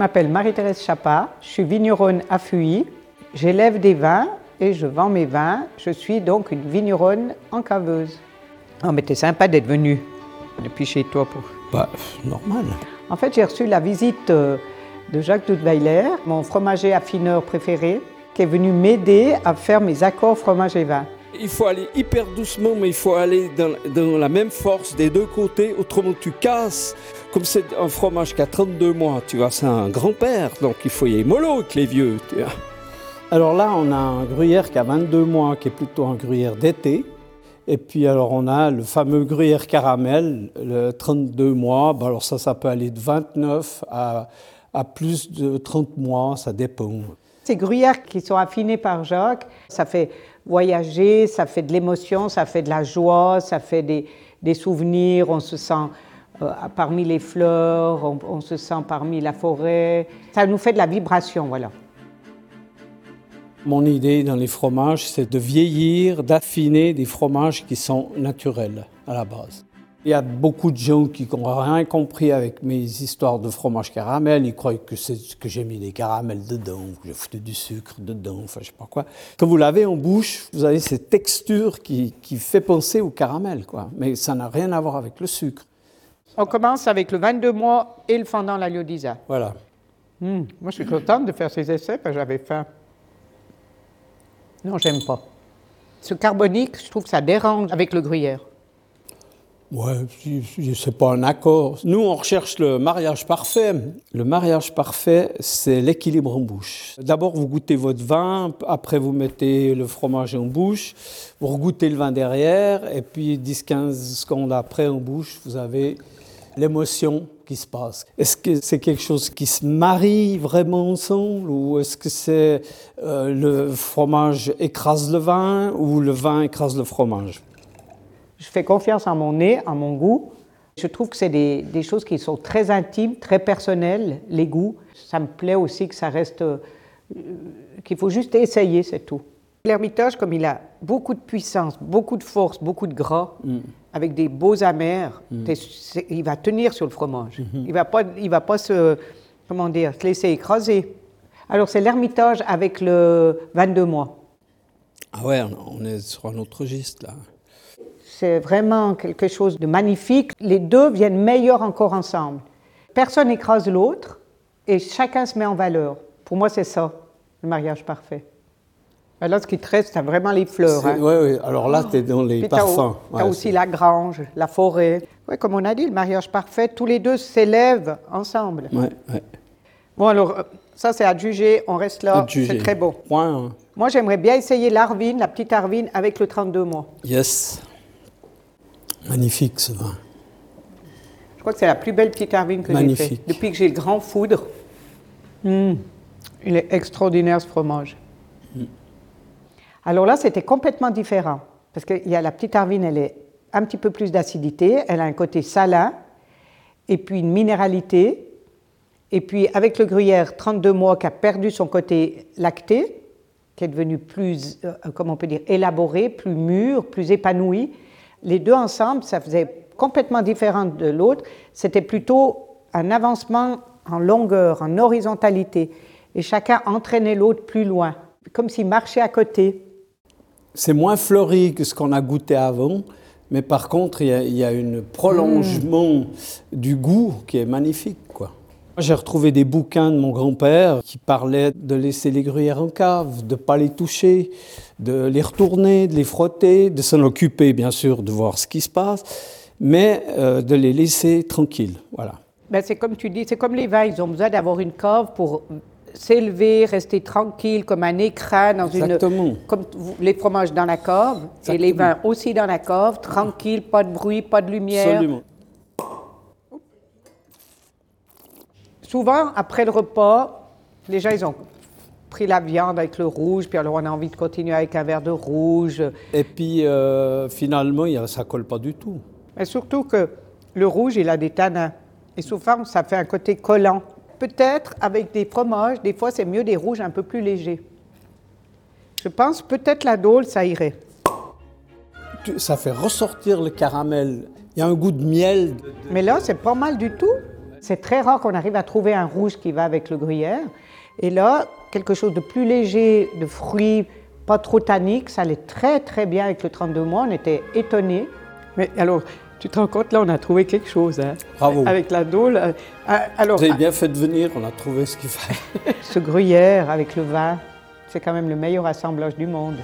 m'appelle Marie-Thérèse Chapa, je suis vigneronne à Fuy. J'élève des vins et je vends mes vins. Je suis donc une vigneronne en caveuse. Oh, mais t'es sympa d'être venue depuis chez toi pour. Bah, normal. En fait, j'ai reçu la visite euh, de Jacques Doudweiler, mon fromager affineur préféré, qui est venu m'aider à faire mes accords fromage et vin. Il faut aller hyper doucement, mais il faut aller dans, dans la même force des deux côtés, autrement tu casses. Comme c'est un fromage qui a 32 mois, tu vois, c'est un grand-père, donc il faut y aller mollo avec les vieux. Tu vois. Alors là, on a un gruyère qui a 22 mois, qui est plutôt un gruyère d'été. Et puis alors on a le fameux gruyère caramel, le 32 mois. Bah, alors ça, ça peut aller de 29 à, à plus de 30 mois, ça dépend. Ces gruyères qui sont affinés par Jacques, ça fait voyager, ça fait de l'émotion, ça fait de la joie, ça fait des, des souvenirs, on se sent euh, parmi les fleurs, on, on se sent parmi la forêt. Ça nous fait de la vibration, voilà. Mon idée dans les fromages, c'est de vieillir, d'affiner des fromages qui sont naturels à la base. Il y a beaucoup de gens qui n'ont rien compris avec mes histoires de fromage caramel. Ils croient que, c'est- que j'ai mis des caramels dedans, que j'ai foutu du sucre dedans, enfin je sais pas quoi. Quand vous l'avez en bouche, vous avez cette texture qui, qui fait penser au caramel, quoi. Mais ça n'a rien à voir avec le sucre. On commence avec le 22 mois et le fendant la Liodisa. Voilà. Hmm, Moi, je suis contente de faire ces essais parce que j'avais faim. Non, j'aime pas. Ce carbonique, je trouve que ça dérange avec le gruyère. Ouais, c'est pas un accord. Nous, on recherche le mariage parfait. Le mariage parfait, c'est l'équilibre en bouche. D'abord, vous goûtez votre vin, après vous mettez le fromage en bouche, vous regoutez le vin derrière, et puis 10-15 secondes après en bouche, vous avez l'émotion qui se passe. Est-ce que c'est quelque chose qui se marie vraiment ensemble, ou est-ce que c'est euh, le fromage écrase le vin, ou le vin écrase le fromage? Je fais confiance en mon nez, en mon goût. Je trouve que c'est des, des choses qui sont très intimes, très personnelles, les goûts. Ça me plaît aussi que ça reste. euh, qu'il faut juste essayer, c'est tout. L'Ermitage, comme il a beaucoup de puissance, beaucoup de force, beaucoup de gras, avec des beaux amers, c'est- il va tenir sur le fromage. Il va pas, il va pas se, comment dire, se laisser écraser. Alors c'est l'Ermitage avec le 22 mois. Ah ouais, on- on est sur un autre registre là. C'est vraiment quelque chose de magnifique. Les deux viennent meilleurs encore ensemble. Personne n'écrase l'autre et chacun se met en valeur. Pour moi, c'est ça, le mariage parfait. Ben Là, ce qui te reste, c'est vraiment les fleurs. Hein. ouais, alors là, tu es dans les Puis parfums. t'as Ouais, aussi la grange, la forêt. Ouais, comme on a dit, le mariage parfait, tous les deux s'élèvent ensemble. Ouais. Bon, alors, euh, ça, c'est à juger. On reste là. C'est très beau. Moi, j'aimerais bien essayer l'Arvine, la petite Arvine, avec le 32 mois. Yes. Magnifique ce vin. Je crois que c'est la plus belle petite Arvine que j'ai faite. Depuis que j'ai le grand foudre. Hum, Il est extraordinaire ce fromage. Alors là, c'était complètement différent. Parce qu'il y a la petite Arvine, elle est un petit peu plus d'acidité, elle a un côté salin, et puis une minéralité. Et puis avec le gruyère 32 mois qui a perdu son côté lacté, qui est devenu plus, euh, comment on peut dire, élaboré, plus mûr, plus épanoui. Les deux ensemble, ça faisait complètement différent de l'autre. C'était plutôt un avancement en longueur, en horizontalité. Et chacun entraînait l'autre plus loin, comme s'ils marchaient à côté. C'est moins fleuri que ce qu'on a goûté avant, mais par contre, il y a, il y a un prolongement du goût qui est magnifique. J'ai retrouvé des bouquins de mon grand-père qui parlaient de laisser les gruyères en cave, de ne pas les toucher, de les retourner, de les frotter, de s'en occuper, bien sûr, de voir ce qui se passe, mais euh, de les laisser tranquilles. Voilà. Ben, c'est comme tu dis, c'est comme les vins, ils ont besoin d'avoir une cave pour s'élever, rester tranquille, comme un écran dans Exactement. une... Comme vous- les fromages dans la cave, et les vins aussi dans la cave, tranquille, pas de bruit, pas de lumière. Absolument. Souvent, après le repas, les gens, ils ont pris la viande avec le rouge, puis alors on a envie de continuer avec un verre de rouge. Et puis, euh, finalement, ça colle pas du tout. Mais surtout que le rouge, il a des tanins. Et souvent, ça fait un côté collant. Peut-être avec des fromages, des fois, c'est mieux des rouges un peu plus légers. Je pense peut-être la dôle, ça irait. Ça fait ressortir le caramel. Il y a un goût de miel. Mais là, c'est pas mal du tout. C'est très rare qu'on arrive à trouver un rouge qui va avec le gruyère. Et là, quelque chose de plus léger, de fruits, pas trop tannique, ça allait très très bien avec le 32 mois. On était étonnés. Mais alors, tu te rends compte, là, on a trouvé quelque chose. Hein, Bravo. Avec la dôle. Euh, Alors, Vous avez bien fait de venir, on a trouvé ce qu'il fallait. ce gruyère avec le vin, c'est quand même le meilleur assemblage du monde.